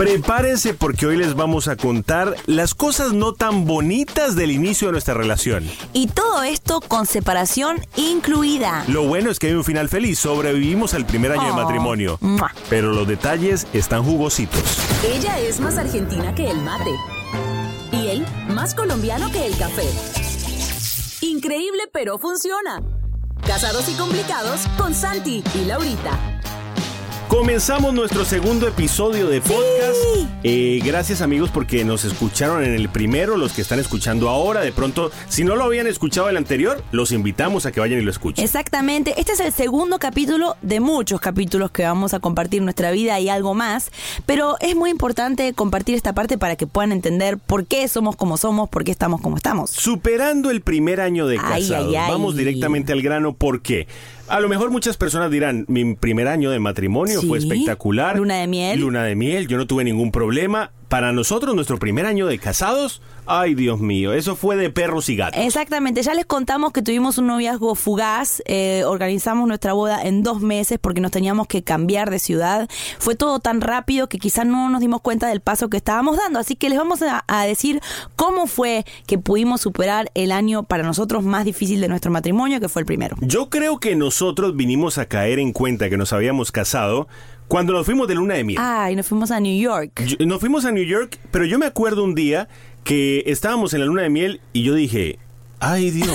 Prepárense porque hoy les vamos a contar las cosas no tan bonitas del inicio de nuestra relación. Y todo esto con separación incluida. Lo bueno es que hay un final feliz, sobrevivimos al primer año de Oh. matrimonio. Mua. Pero los detalles están jugositos. Ella es más argentina que el mate. Y él más colombiano que el café. Increíble, pero funciona. Casados y complicados con Santi y Laurita. Comenzamos nuestro segundo episodio de podcast. Eh, gracias amigos porque nos escucharon en el primero, los que están escuchando ahora. De pronto, si no lo habían escuchado el anterior, los invitamos a que vayan y lo escuchen. Exactamente, este es el segundo capítulo de muchos capítulos que vamos a compartir nuestra vida y algo más, pero es muy importante compartir esta parte para que puedan entender por qué somos como somos, por qué estamos como estamos. Superando el primer año de Ay, casados, ay, ay. vamos directamente al grano. ¿Por qué? A lo mejor muchas personas dirán, mi primer año de matrimonio Sí. fue espectacular. Luna de miel. Luna de miel, yo no tuve ningún problema. Para nosotros, nuestro primer año de casados, ay Dios mío, eso fue de perros y gatos. Exactamente, ya les contamos que tuvimos un noviazgo fugaz, eh, organizamos nuestra boda en dos meses porque nos teníamos que cambiar de ciudad. Fue todo tan rápido que quizás no nos dimos cuenta del paso que estábamos dando, así que les vamos a, a decir cómo fue que pudimos superar el año para nosotros más difícil de nuestro matrimonio, que fue el primero. Yo creo que nosotros vinimos a caer en cuenta que nos habíamos casado cuando nos fuimos de luna de miel. Ay, nos fuimos a New York. Yo- nos fuimos a New York, pero yo me acuerdo un día que estábamos en la luna de miel y yo dije, ay Dios,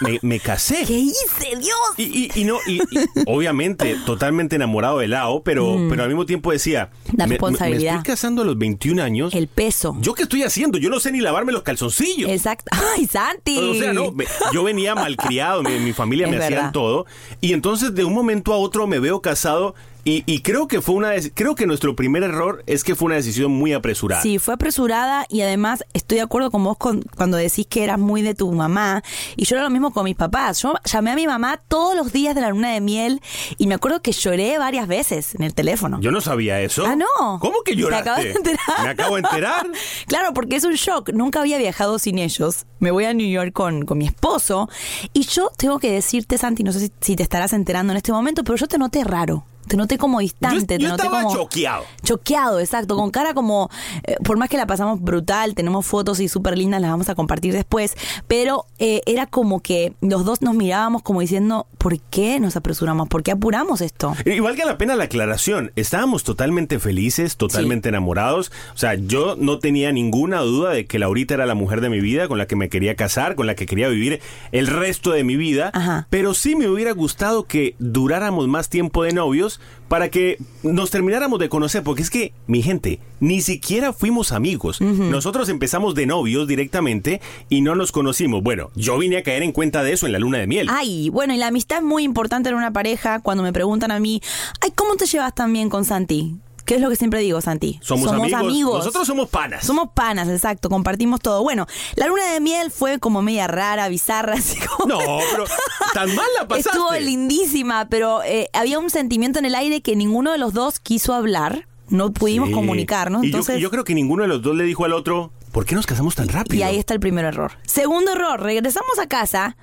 me, me- me casé. ¿Qué hice, Dios? Y, y- y no, y, y obviamente totalmente enamorado de Lao, pero, pero al mismo tiempo decía, Mm. La me- responsabilidad. Me, estoy casando a los 21 años. El peso. ¿Yo qué estoy haciendo? Yo no sé ni lavarme los calzoncillos. Exacto. Ay, Santi. O sea, no, yo venía malcriado, mi, mi familia Es me hacían verdad. todo. Y entonces de un momento a otro me veo casado y, y creo que fue una creo que nuestro primer error es que fue una decisión muy apresurada. Sí, fue apresurada y además estoy de acuerdo con vos con- cuando decís que eras muy de tu mamá. Y yo era lo mismo con mis papás. Yo llamé a mi mamá todos los días de la luna de miel y me acuerdo que lloré varias veces en el teléfono. Yo no sabía eso. Ah, no. ¿Cómo que Te lloraste? acabas de enterar. Me acabo de enterar. Claro, porque es un shock. Nunca había viajado sin ellos. Me voy a New York con, con mi esposo. Y yo tengo que decirte, Santi, no sé si, si te estarás enterando en este momento, pero yo te noté raro. Te noté como distante. Yo- te yo noté estaba como. choqueado. Choqueado, exacto. Con cara como. eh, por más que la pasamos brutal, tenemos fotos y súper lindas, las vamos a compartir después. Pero eh, era como que los dos nos mirábamos como diciendo, ¿por qué nos apresuramos? ¿Por qué apuramos esto? Y valga la pena la aclaración, estábamos totalmente felices, totalmente enamorados, o sea, yo no tenía ninguna duda de que Laurita era la mujer de mi vida, con la que me quería casar, con la que quería vivir el resto de mi vida, Ajá. pero sí me hubiera gustado que duráramos más tiempo de novios para que nos termináramos de conocer, porque es que, mi gente, ni siquiera fuimos amigos, nosotros empezamos de novios directamente y no nos conocimos, bueno, yo vine a caer en cuenta de eso en la luna de miel. Ay, bueno, y la amistad es muy importante en una pareja. Cuando me preguntan a mí, ay, ¿cómo te llevas tan bien con Santi? ¿Qué es lo que siempre digo, Santi? Somos, amigos. Nosotros somos panas. Somos panas, exacto. Compartimos todo. Bueno, la luna de miel fue como media rara, bizarra, así como... No, pero tan mal la pasaste. Estuvo lindísima, pero eh, había un sentimiento en el aire que ninguno de los dos quiso hablar. No pudimos Sí. comunicarnos. Y yo- Entonces, y yo creo que ninguno de los dos le dijo al otro, ¿por qué nos casamos tan rápido? Y ahí está el primer error. Segundo error, regresamos a casa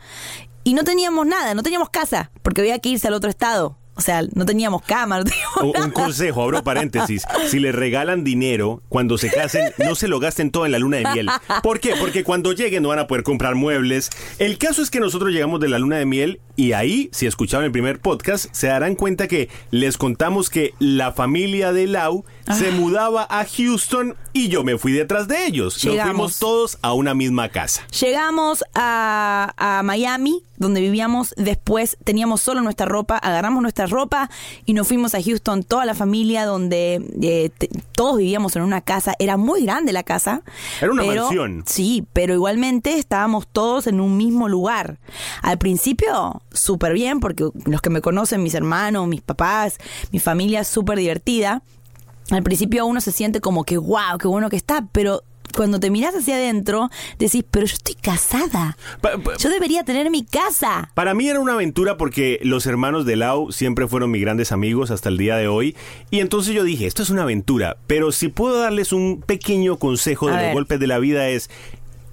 y no teníamos nada, no teníamos casa, porque había que irse al otro estado. O sea, no teníamos cama, no teníamos Un, consejo, abro paréntesis. Si le regalan dinero cuando se casen, no se lo gasten todo en la luna de miel. ¿Por qué? Porque cuando lleguen no van a poder comprar muebles. El caso es que nosotros llegamos de la luna de miel y ahí, si escucharon el primer podcast, se darán cuenta que les contamos que la familia de Lau se mudaba a Houston y yo me fui detrás de ellos. Nos Llegamos. fuimos todos a una misma casa. Llegamos a, a Miami, donde vivíamos. Después teníamos solo nuestra ropa, agarramos nuestra ropa y nos fuimos a Houston, toda la familia, donde eh, te- todos vivíamos en una casa. Era muy grande la casa. Era una pero- mansión. Sí, pero igualmente estábamos todos en un mismo lugar. Al principio, súper bien, porque los que me conocen, mis hermanos, mis papás, mi familia es súper divertida. Al principio uno se siente como que, wow, qué bueno que está, pero cuando te miras hacia adentro, decís, pero yo estoy casada. Pa- pa- Yo debería tener mi casa. Para mí era una aventura porque los hermanos de Lau siempre fueron mis grandes amigos hasta el día de hoy. Y entonces yo dije, esto es una aventura, pero si puedo darles un pequeño consejo de los golpes de la vida es...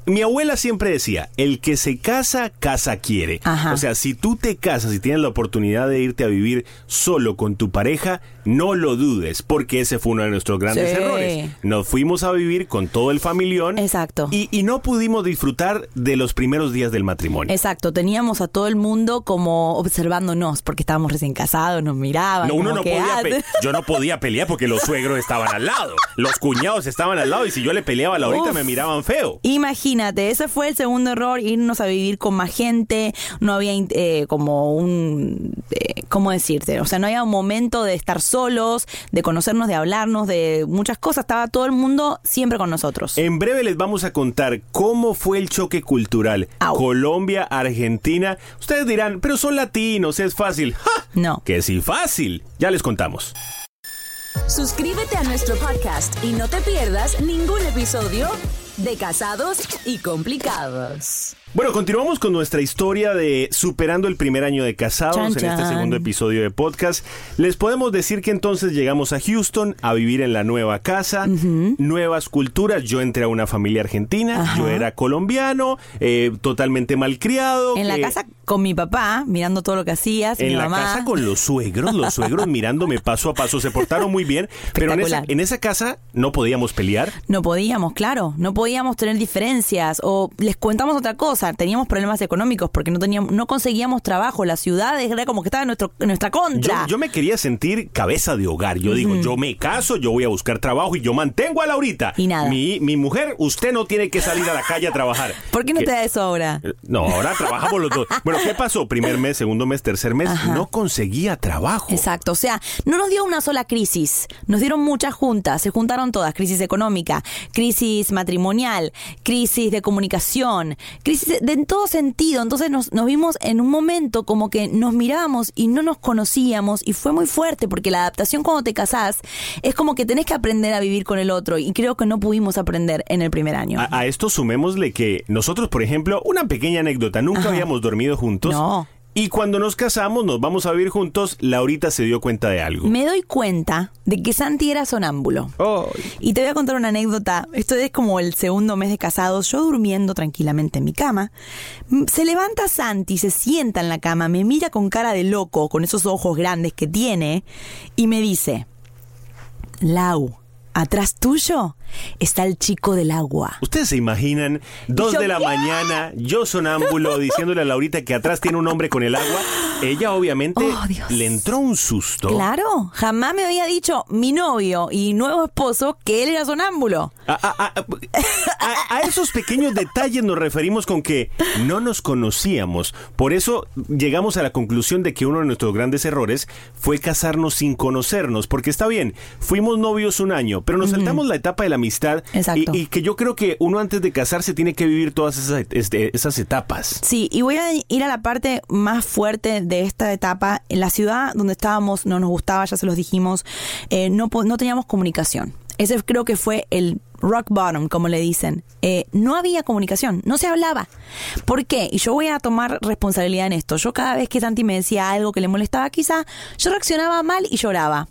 Mi abuela siempre decía, el que se casa, casa quiere. Ajá. O sea, si tú te casas y tienes la oportunidad de irte a vivir solo con tu pareja, no lo dudes, porque ese fue uno de nuestros grandes Sí. errores. Nos fuimos a vivir con todo el familión. Exacto. Y, y no pudimos disfrutar de los primeros días del matrimonio. Exacto, teníamos a todo el mundo como observándonos, porque estábamos recién casados, nos miraban. No, uno no que, podía ah, yo no podía pelear porque los suegros estaban al lado, los cuñados estaban al lado y si yo le peleaba a la ahorita Uf. me miraban feo. Imagínate, ese fue el segundo error, irnos a vivir con más gente, no había eh, como un, eh, ¿cómo decirte? O sea, no había un momento de estar solos, de conocernos, de hablarnos, de muchas cosas, estaba todo el mundo siempre con nosotros. En breve les vamos a contar cómo fue el choque cultural Au. Colombia, Argentina. Ustedes dirán, pero son latinos, es fácil. ¡Ja! No. Que sí fácil. Ya les contamos. Suscríbete a nuestro podcast y no te pierdas ningún episodio de Casados y Complicados. Bueno, continuamos con nuestra historia de superando el primer año de casados Chan, en este segundo episodio de podcast. Les podemos decir que entonces llegamos a Houston a vivir en la nueva casa, nuevas culturas. Yo entré a una familia argentina, Ajá. yo era colombiano, eh, totalmente malcriado. En la que- casa con mi papá, mirando todo lo que hacías, mi en la mamá. casa con los suegros, los suegros mirándome paso a paso, se portaron muy bien, pero en esa, en esa casa no podíamos pelear. No podíamos, claro, no podíamos tener diferencias o les contamos otra cosa, teníamos problemas económicos porque no teníamos, no conseguíamos trabajo, la ciudad era como que estaba en, nuestro, en nuestra contra. yo me quería sentir cabeza de hogar. Yo digo, yo me caso, yo voy a buscar trabajo y yo mantengo a Laurita. Y nada. Mi, mi mujer, usted no tiene que salir a la calle a trabajar. ¿Por qué no Que- te da eso ahora? Eh, No, ahora trabajamos los dos. Bueno, ¿qué pasó? Primer mes, segundo mes, tercer mes, no conseguía trabajo. Exacto, o sea, no nos dio una sola crisis, nos dieron muchas juntas, se juntaron todas, crisis económica, crisis matrimonial, crisis de comunicación, crisis de, de en todo sentido, entonces nos, nos vimos en un momento como que nos mirábamos y no nos conocíamos y fue muy fuerte porque la adaptación cuando te casás es como que tenés que aprender a vivir con el otro y creo que no pudimos aprender en el primer año. A, a esto sumémosle que nosotros, por ejemplo, una pequeña anécdota, nunca Ajá. habíamos dormido juntos. No. Y cuando nos casamos, nos vamos a vivir juntos, Laurita se dio cuenta de algo. Me doy cuenta de que Santi era sonámbulo. Y te voy a contar una anécdota. Esto es como el segundo mes de casados, yo durmiendo tranquilamente en mi cama. Mm, Se levanta Santi, se sienta en la cama, me mira con cara de loco, con esos ojos grandes que tiene, y me dice, Lau, atrás tuyo está el chico del agua. Ustedes se imaginan, dos yo, de la ¿qué? mañana, yo sonámbulo, diciéndole a Laurita que atrás tiene un hombre con el agua. Ella obviamente Oh, le entró un susto. Claro, jamás me había dicho mi novio y nuevo esposo que él era sonámbulo. A, a- a- a- a esos pequeños detalles nos referimos con que no nos conocíamos. Por eso llegamos a la conclusión de que uno de nuestros grandes errores fue casarnos sin conocernos. Porque está bien, fuimos novios un año, pero nos saltamos la etapa de la amistad. Exacto. Y, y que yo creo que uno antes de casarse tiene que vivir todas esas, este, esas etapas. Sí, y voy a ir a la parte más fuerte de esta etapa. En la ciudad donde estábamos no nos gustaba, ya se los dijimos, eh, no, no teníamos comunicación. Ese creo que fue el rock bottom, como le dicen. Eh, no había comunicación, no se hablaba. ¿Por qué? Y yo voy a tomar responsabilidad en esto. Yo cada vez que Santi me decía algo que le molestaba, quizá yo reaccionaba mal y lloraba.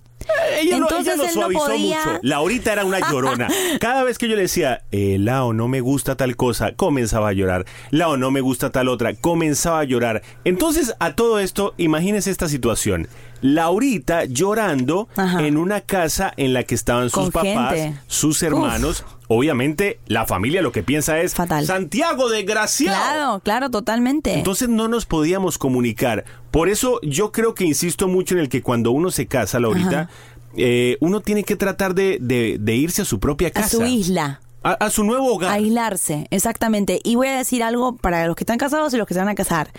Ella, lo- Entonces ella lo no suavizó podía- mucho. Laurita era una llorona. Cada vez que yo le decía, eh, Lao, no me gusta tal cosa, comenzaba a llorar. Lao, no me gusta tal otra, comenzaba a llorar. Entonces, a todo esto, imagínense esta situación. Laurita llorando Ajá. en una casa en la que estaban sus Con papás, gente. sus hermanos. Obviamente, la familia lo que piensa es Fatal. Santiago desgraciado. Claro, claro, totalmente. Entonces no nos podíamos comunicar. Por eso yo creo que insisto mucho en el que cuando uno se casa, Laurita, eh, uno tiene que tratar de, de- de irse a su propia a casa. su isla. A, a su nuevo hogar. Aislarse, exactamente. Y voy a decir algo para los que están casados y los que se van a casar.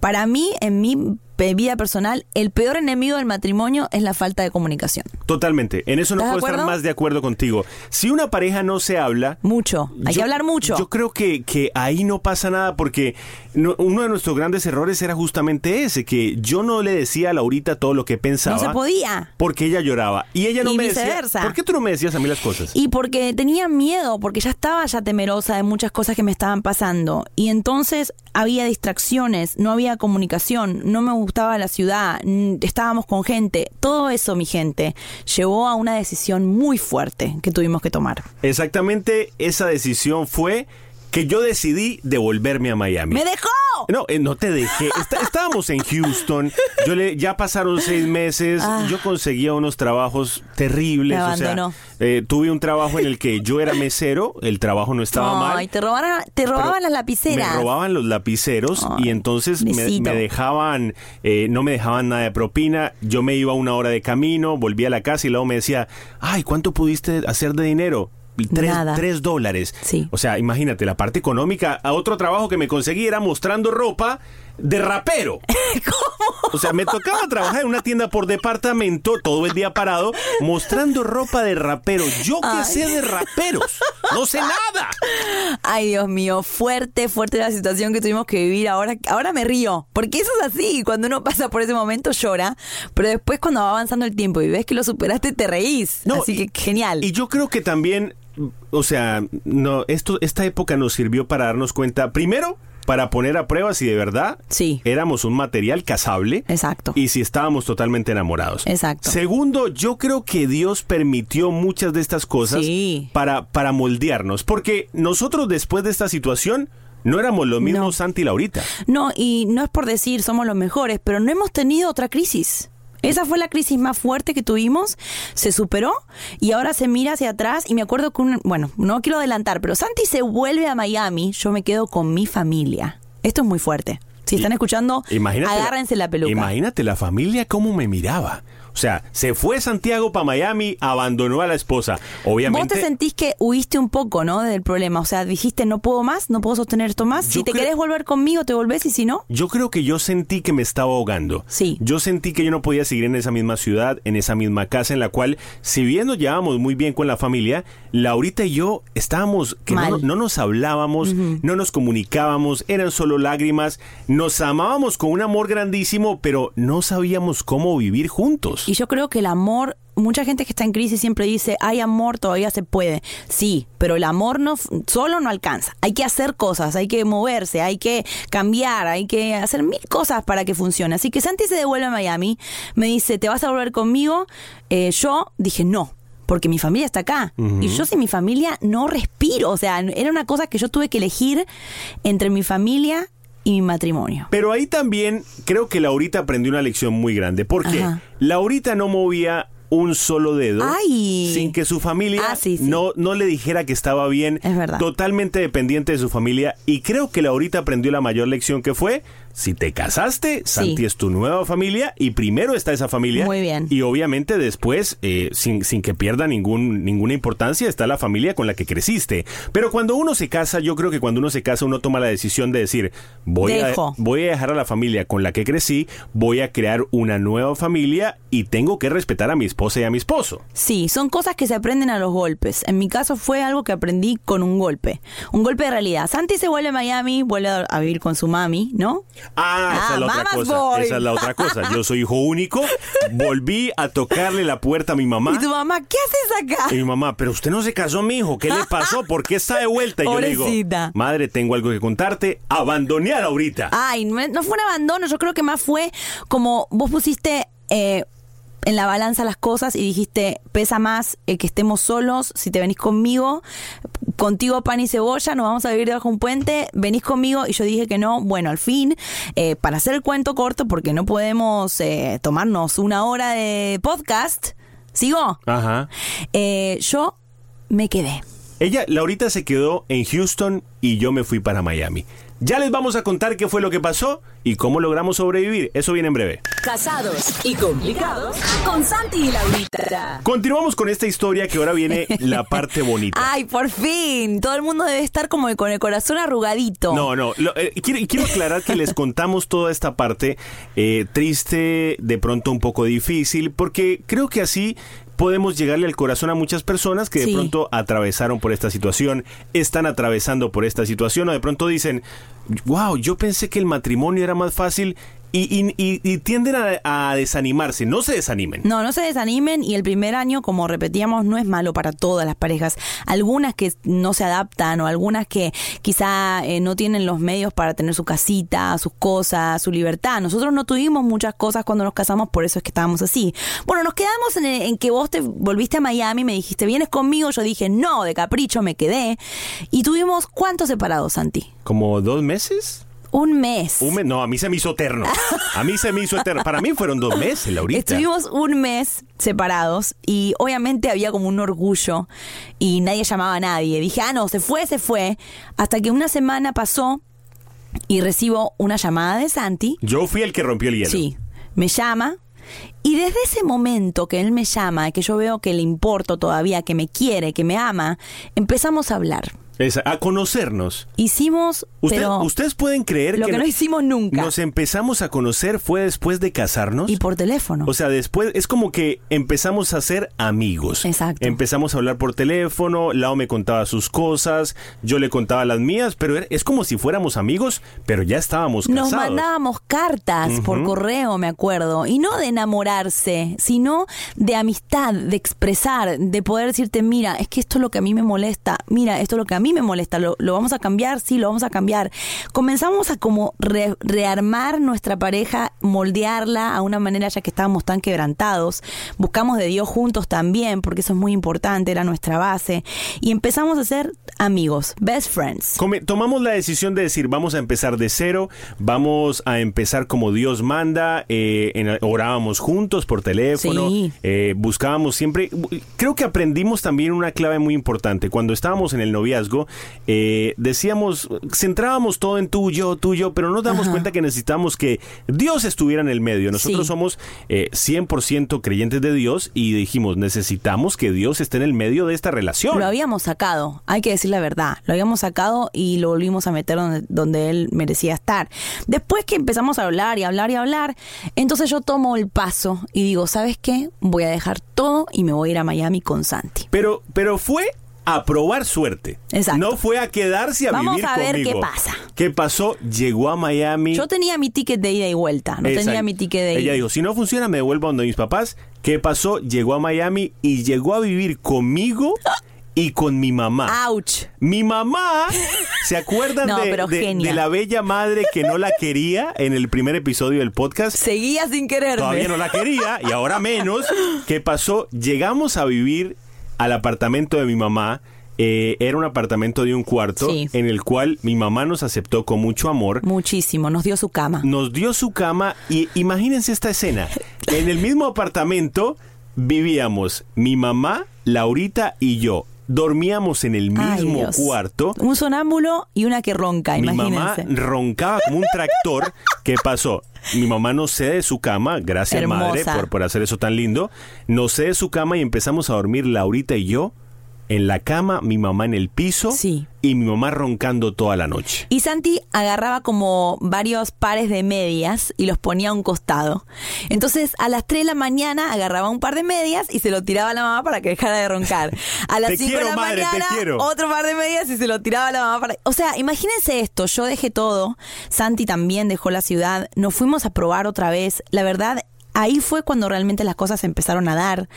Para mí, en mi vida personal, el peor enemigo del matrimonio es la falta de comunicación. Totalmente. En eso no ¿Estás de puedo estar más de acuerdo contigo. Si una pareja no se habla... Mucho. Hay yo- que hablar mucho. Yo creo que, que ahí no pasa nada porque no- uno de nuestros grandes errores era justamente ese, que yo no le decía a Laurita todo lo que pensaba. no se podía. Porque ella lloraba. Y ella no Y me viceversa. decía... ¿Por qué tú no me decías a mí las cosas? Y porque tenía miedo, porque ya estaba ya temerosa de muchas cosas que me estaban pasando. Y entonces había distracciones, no había comunicación, no me gustaba la ciudad, estábamos con gente. Todo eso, mi gente, llevó a una decisión muy fuerte que tuvimos que tomar. Exactamente esa decisión fue que yo decidí devolverme a Miami. ¡Me dejó! No, eh, no te dejé. Está- estábamos en Houston. Yo le, ya pasaron seis meses. Ah. Yo conseguía unos trabajos terribles. Me o sea, abandonó. eh, tuve un trabajo en el que yo era mesero. El trabajo no estaba mal. Ay, te robaron, te robaban las lapiceras. Me robaban los lapiceros Ay, y entonces me, dejaban, eh, no me dejaban nada de propina. Yo me iba una hora de camino, volvía a la casa y luego me decía, ay, ¿cuánto pudiste hacer de dinero? Tres, tres dólares. Sí. O sea, imagínate, la parte económica. A otro trabajo que me conseguí era mostrando ropa de rapero. ¿Cómo? O sea, me tocaba trabajar en una tienda por departamento todo el día parado mostrando ropa de rapero. Yo Ay. sé de raperos. No sé nada. Ay, Dios mío, fuerte, fuerte la situación que tuvimos que vivir. Ahora, ahora me río, porque eso es así. Cuando uno pasa por ese momento llora, pero después cuando va avanzando el tiempo y ves que lo superaste, te reís. No, así y- que genial. Y yo creo que también, o sea, no, esto, esta época nos sirvió para darnos cuenta, primero, para poner a prueba si de verdad Sí. éramos un material casable. Exacto. Y si estábamos totalmente enamorados. Exacto. Segundo, yo creo que Dios permitió muchas de estas cosas Sí. para, para moldearnos. Porque nosotros después de esta situación no éramos los mismos No. Santi y Laurita. No, y no es por decir somos los mejores, pero no hemos tenido otra crisis. Esa fue la crisis más fuerte que tuvimos, se superó y ahora se mira hacia atrás y me acuerdo que, un, bueno, no quiero adelantar, pero Santi se vuelve a Miami, yo me quedo con mi familia. Esto es muy fuerte. Si están escuchando, Imagínate agárrense la peluca. Imagínate la familia cómo me miraba. O sea, se fue Santiago para Miami, abandonó a la esposa. Obviamente. Vos te sentís que huiste un poco, ¿no? Del problema. O sea, dijiste, no puedo más, no puedo sostener esto más. Yo si te querés volver conmigo, te volvés y si no, Yo creo que yo sentí que me estaba ahogando. Sí. Yo sentí que yo no podía seguir en esa misma ciudad, en esa misma casa, en la cual, si bien nos llevábamos muy bien con la familia, Laurita y yo estábamos que no, no nos hablábamos, no nos comunicábamos, eran solo lágrimas, nos amábamos con un amor grandísimo, pero no sabíamos cómo vivir juntos. Y yo creo que el amor, mucha gente que está en crisis siempre dice, hay amor, todavía se puede. Sí, pero el amor no solo no alcanza. Hay que hacer cosas, hay que moverse, hay que cambiar, hay que hacer mil cosas para que funcione. Así que Santi se devuelve a Miami, me dice, ¿te vas a volver conmigo? Eh, yo dije, no. Porque mi familia está acá. Y yo sin mi familia no respiro. O sea, era una cosa que yo tuve que elegir entre mi familia y matrimonio. Pero ahí también creo que Laurita aprendió una lección muy grande, porque Ajá. Laurita no movía un solo dedo Ay. sin que su familia Ah, sí, sí. No, no le dijera que estaba bien, Es verdad. totalmente dependiente de su familia y creo que Laurita aprendió la mayor lección que fue si te casaste, Santi es tu nueva familia y primero está esa familia. Muy bien. Y obviamente después, eh, sin, sin que pierda ningún, ninguna importancia, está la familia con la que creciste. Pero cuando uno se casa, yo creo que cuando uno se casa, uno toma la decisión de decir, voy, a, voy a dejar a la familia con la que crecí, voy a crear una nueva familia y tengo que respetar a mi esposa y a mi esposo. Sí, son cosas que se aprenden a los golpes. En mi caso fue algo que aprendí con un golpe. Un golpe de realidad. Santi se vuelve a Miami, vuelve a a vivir con su mami, ¿no? Ah, esa Ah, es la otra cosa. boy. Esa es la otra cosa. Yo soy hijo único. Volví a tocarle la puerta a mi mamá. Y tu mamá, ¿qué haces acá? Y mi mamá, pero usted no se casó, mi hijo. ¿Qué le pasó? ¿Por qué está de vuelta? Y yo le digo, madre, tengo algo que contarte. Abandoné a Laurita. Ay, no, no fue un abandono, yo creo que más fue como vos pusiste eh, en la balanza las cosas y dijiste, pesa más el que estemos solos, si te venís conmigo, contigo pan y cebolla, nos vamos a vivir debajo de un puente, venís conmigo y yo dije que no, bueno, al fin, eh, para hacer el cuento corto, porque no podemos eh, tomarnos una hora de podcast, ¿sigo? Ajá. Eh, yo me quedé. Ella, Laurita se quedó en Houston y yo me fui para Miami. Ya les vamos a contar qué fue lo que pasó y cómo logramos sobrevivir. Eso viene en breve. Casados y complicados con Santi y Laurita. Continuamos con esta historia que ahora viene la parte bonita. Ay, por fin. Todo el mundo debe estar como con el corazón arrugadito. No, no. lo- eh, quiero, quiero aclarar que les contamos toda esta parte eh, triste, de pronto un poco difícil, porque creo que así podemos llegarle al corazón a muchas personas que de Sí. pronto atravesaron por esta situación, están atravesando por esta situación o de pronto dicen, wow, yo pensé que el matrimonio era más fácil y, y- y- y tienden a, a desanimarse. No se desanimen. No, no se desanimen y el primer año, como repetíamos, no es malo para todas las parejas. Algunas que no se adaptan o algunas que quizá eh, no tienen los medios para tener su casita, sus cosas, su libertad. Nosotros no tuvimos muchas cosas cuando nos casamos, por eso es que estábamos así. Bueno, nos quedamos en, en que vos te volviste a Miami, me dijiste, ¿vienes conmigo? Yo dije, no, de capricho me quedé. Y tuvimos, ¿cuántos separados, Santi? ¿Como dos meses? Un mes. Un mes, no, a mí se me hizo eterno. A mí se me hizo eterno. Para mí fueron dos meses, Laurita. Estuvimos un mes separados y obviamente había como un orgullo y nadie llamaba a nadie. Dije, ah, no, se fue, se fue. Hasta que una semana pasó y recibo una llamada de Santi. Yo fui el que rompió el hielo. Sí, me llama. Y desde ese momento que él me llama, que yo veo que le importo todavía, que me quiere, que me ama, empezamos a hablar. Esa- a conocernos. Hicimos, Usted- pero ustedes pueden creer lo que no no- hicimos nunca. Nos empezamos a conocer fue después de casarnos. y por teléfono. O sea, después es como que empezamos a ser amigos. Exacto. Empezamos a hablar por teléfono, Lao me contaba sus cosas, yo le contaba las mías, pero es como si fuéramos amigos, pero ya estábamos Nos casados. mandábamos cartas por correo, me acuerdo, y no de enamorarse, sino de amistad, de expresar, de poder decirte, mira, es que esto es lo que a mí me molesta, mira, esto es lo que a mí me molesta, lo, lo vamos a cambiar, sí, lo vamos a cambiar. Comenzamos a como re- rearmar nuestra pareja, moldearla a una manera ya que estábamos tan quebrantados. Buscamos de Dios juntos también, porque eso es muy importante, era nuestra base, y empezamos a ser amigos, best friends. Come- tomamos la decisión de decir, vamos a empezar de cero, vamos a empezar como Dios manda, eh, en- orábamos juntos por teléfono, Sí. eh, buscábamos siempre, creo que aprendimos también una clave muy importante, cuando estábamos en el noviazgo, eh, decíamos, centrábamos todo en tú, yo, tú, yo, pero nos damos Ajá. cuenta que necesitamos que Dios estuviera en el medio, nosotros Sí. somos eh, 100% creyentes de Dios y dijimos, necesitamos que Dios esté en el medio de esta relación. Lo habíamos sacado, hay que decir la verdad. Lo habíamos sacado y lo volvimos a meter donde, donde él merecía estar. Después que empezamos a hablar y hablar y hablar, entonces yo tomo el paso y digo, ¿sabes qué? Voy a dejar todo y me voy a ir a Miami con Santi. Pero, pero fue a probar suerte. Exacto. No fue a quedarse a Vamos vivir a ver conmigo. qué pasa. ¿Qué pasó? Llegó a Miami. Yo tenía mi ticket de ida y vuelta, no Exacto. tenía mi ticket de ida. Ella dijo, si no funciona, me devuelvo donde mis papás. ¿Qué pasó? Llegó a Miami y llegó a vivir conmigo y con mi mamá. ¡Auch! Mi mamá, ¿se acuerdan No, de, pero de- genia. de la bella madre que no la quería en el primer episodio del podcast? Seguía sin quererme. Todavía no la quería y ahora menos. ¿Qué pasó? Llegamos a vivir al apartamento de mi mamá. Eh, era un apartamento de un cuarto Sí. en el cual mi mamá nos aceptó con mucho amor. Muchísimo, nos dio su cama. Nos dio su cama y imagínense esta escena. En el mismo apartamento vivíamos mi mamá, Laurita y yo. Dormíamos en el mismo cuarto. Un sonámbulo y una que ronca, Mi mamá roncaba como un tractor. ¿Qué pasó? Mi mamá no cede de su cama, gracias Hermosa. madre por, por hacer eso tan lindo. No cede de su cama y empezamos a dormir Laurita y yo en la cama, mi mamá en el piso Sí. y mi mamá roncando toda la noche. Y Santi agarraba como varios pares de medias y los ponía a un costado. Entonces, a las 3 de la mañana agarraba un par de medias y se lo tiraba a la mamá para que dejara de roncar. A las Te 5 de la madre, mañana, otro par de medias y se lo tiraba a la mamá para... O sea, imagínense esto, yo dejé todo, Santi también dejó la ciudad, nos fuimos a probar otra vez. La verdad, ahí fue cuando realmente las cosas empezaron a dar.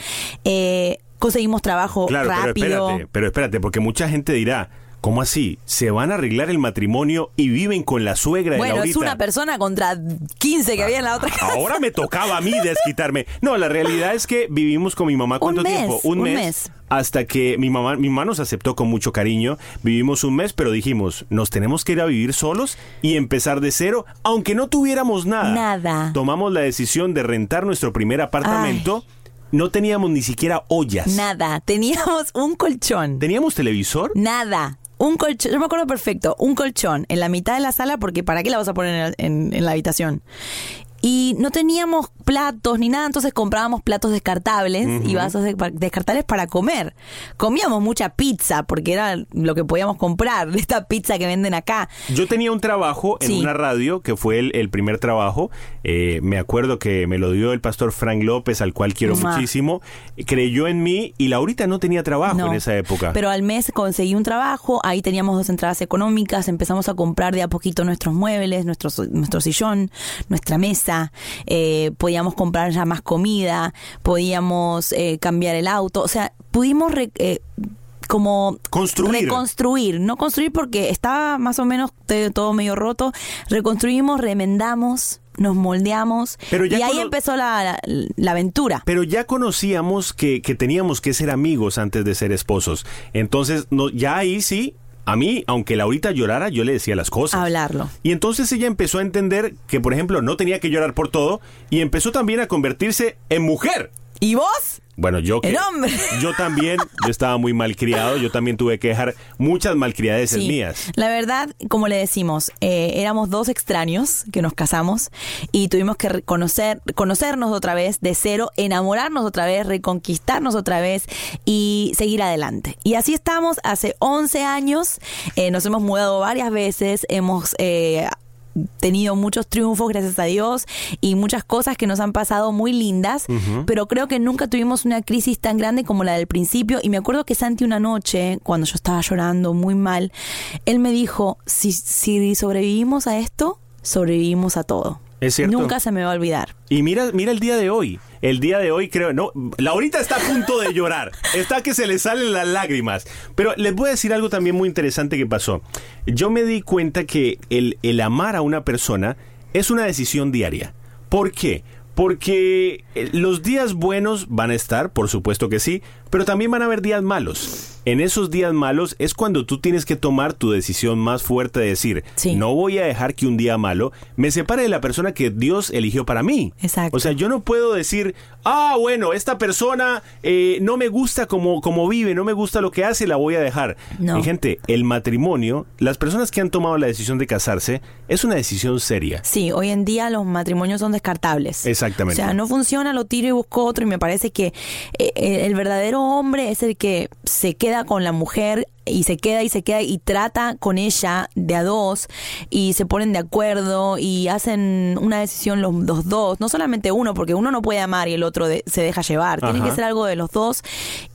Eh, conseguimos trabajo Claro, rápido. pero espérate, pero espérate, porque mucha gente dirá, ¿cómo así? ¿Se van a arreglar el matrimonio y viven con la suegra de Bueno, es Laurita? una persona contra 15 que había en la otra casa. Ahora me tocaba a mí desquitarme. No, la realidad es que vivimos con mi mamá cuánto Un mes, tiempo? un mes. Hasta que mi mamá, mi mamá nos aceptó con mucho cariño. Vivimos un mes, pero dijimos, nos tenemos que ir a vivir solos y empezar de cero, aunque no tuviéramos nada. Nada. Tomamos la decisión de rentar nuestro primer apartamento. No teníamos ni siquiera ollas. Nada, teníamos un colchón. ¿Teníamos televisor? Nada. Un colchón, yo me acuerdo perfecto, un colchón en la mitad de la sala porque ¿para qué la vas a poner en, en- en la habitación? Y no teníamos platos ni nada, entonces comprábamos platos descartables y vasos de- descartables para comer. Comíamos mucha pizza porque era lo que podíamos comprar, esta pizza que venden acá. Yo tenía un trabajo en Sí. una radio que fue el, el primer trabajo. Eh, me acuerdo que me lo dio el pastor Frank López, al cual quiero muchísimo. Creyó en mí y Laurita no tenía trabajo No. en esa época. Pero al mes conseguí un trabajo, ahí teníamos dos entradas económicas, empezamos a comprar de a poquito nuestros muebles, nuestro, nuestro sillón, nuestra mesa, eh, podíamos comprar ya más comida, podíamos eh, cambiar el auto, o sea, pudimos re- eh, como Construir. reconstruir, no construir porque estaba más o menos todo medio roto, reconstruimos, remendamos, nos moldeamos Pero ya y ahí empezó la, la- la aventura. Pero ya conocíamos que, que teníamos que ser amigos antes de ser esposos. Entonces, no, ya ahí sí, a mí, aunque Laurita llorara, yo le decía las cosas. Hablarlo. Y entonces ella empezó a entender que, por ejemplo, no tenía que llorar por todo y empezó también a convertirse en mujer. ¿Y vos? Bueno, yo que yo también, yo estaba muy malcriado, yo también tuve que dejar muchas malcriadeces Sí. mías. La verdad, como le decimos, eh, éramos dos extraños que nos casamos y tuvimos que reconocer, conocernos otra vez de cero, enamorarnos otra vez, reconquistarnos otra vez y seguir adelante. Y así estamos hace 11 años, eh, nos hemos mudado varias veces, hemos... eh, tenido muchos triunfos, gracias a Dios, y muchas cosas que nos han pasado muy lindas, pero creo que nunca tuvimos una crisis tan grande como la del principio. Y me acuerdo que Santi una noche, cuando yo estaba llorando muy mal, él me dijo, si, si sobrevivimos a esto, sobrevivimos a todo. Es cierto. Nunca se me va a olvidar. Y mira, mira el día de hoy. El día de hoy creo, no, Laurita está a punto de llorar. Está que se le salen las lágrimas. Pero les voy a decir algo también muy interesante que pasó. Yo me di cuenta que el, el amar a una persona es una decisión diaria. ¿Por qué? Porque eh, los días buenos van a estar, por supuesto que sí, pero también van a haber días malos. En esos días malos es cuando tú tienes que tomar tu decisión más fuerte de decir, Sí. no voy a dejar que un día malo me separe de la persona que Dios eligió para mí. Exacto. O sea, yo no puedo decir, ah, bueno, esta persona eh, no me gusta como, como vive, no me gusta lo que hace, la voy a dejar. No. Mi gente, el matrimonio, las personas que han tomado la decisión de casarse, es una decisión seria. Sí, hoy en día los matrimonios son descartables. Exactamente. O sea, no funciona, lo tiro y busco otro y me parece que eh, eh, el verdadero hombre es el que se queda con la mujer y se queda y se queda y trata con ella de a dos y se ponen de acuerdo y hacen una decisión los, los dos, no solamente uno, porque uno no puede amar y el otro de- se deja llevar, tiene que ser algo de los dos.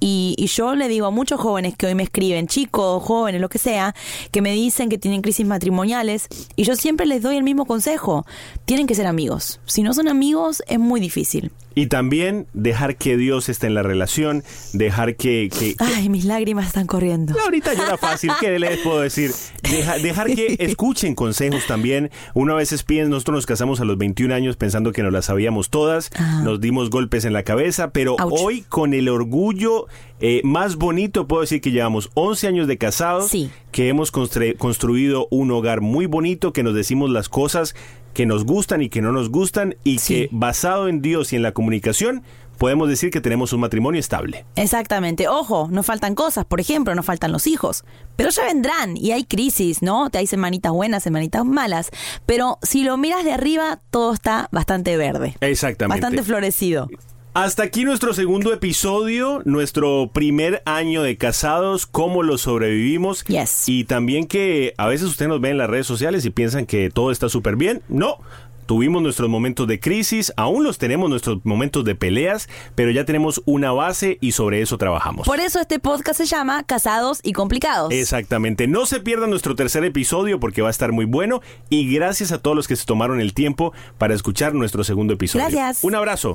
Y, y yo le digo a muchos jóvenes que hoy me escriben, chicos, jóvenes, lo que sea, que me dicen que tienen crisis matrimoniales y yo siempre les doy el mismo consejo, tienen que ser amigos, si no son amigos es muy difícil. Y también dejar que Dios esté en la relación, dejar que... que- que- Ay, mis lágrimas están corriendo. Ahorita llora fácil, ¿qué les puedo decir? Deja- dejar que escuchen consejos también. Una vez piensa, nosotros nos casamos a los 21 años pensando que nos las sabíamos todas, Ajá. nos dimos golpes en la cabeza, pero Ouch. hoy con el orgullo eh, más bonito puedo decir que llevamos 11 años de casados, Sí. que hemos constru- construido un hogar muy bonito, que nos decimos las cosas que nos gustan y que no nos gustan y Sí. que basado en Dios y en la comunicación podemos decir que tenemos un matrimonio estable. Exactamente. Ojo, nos faltan cosas, por ejemplo, nos faltan los hijos. Pero ya vendrán y hay crisis, ¿no? Te hay semanitas buenas, semanitas malas. Pero si lo miras de arriba, todo está bastante verde. Exactamente. Bastante florecido. Hasta aquí nuestro segundo episodio, nuestro primer año de casados, cómo lo sobrevivimos. Yes. Y también que a veces ustedes nos ven en las redes sociales y piensan que todo está súper bien. No. Tuvimos nuestros momentos de crisis, aún los tenemos nuestros momentos de peleas, pero ya tenemos una base y sobre eso trabajamos. Por eso este podcast se llama Casados y Complicados. Exactamente. No se pierdan nuestro tercer episodio porque va a estar muy bueno y gracias a todos los que se tomaron el tiempo para escuchar nuestro segundo episodio. Gracias. Un abrazo.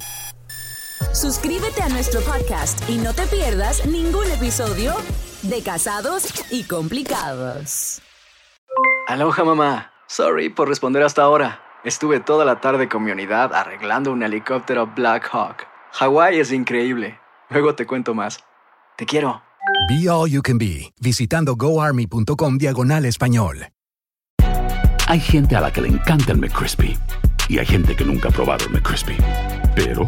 Suscríbete a nuestro podcast y no te pierdas ningún episodio de Casados y Complicados. Aloha mamá. Sorry por responder hasta ahora. Estuve toda la tarde con mi unidad arreglando un helicóptero Black Hawk. Hawái es increíble. Luego te cuento más. Te quiero. Be All You Can Be, visitando goarmy.com diagonal español. Hay gente a la que le encanta el McCrispy y hay gente que nunca ha probado el McCrispy. Pero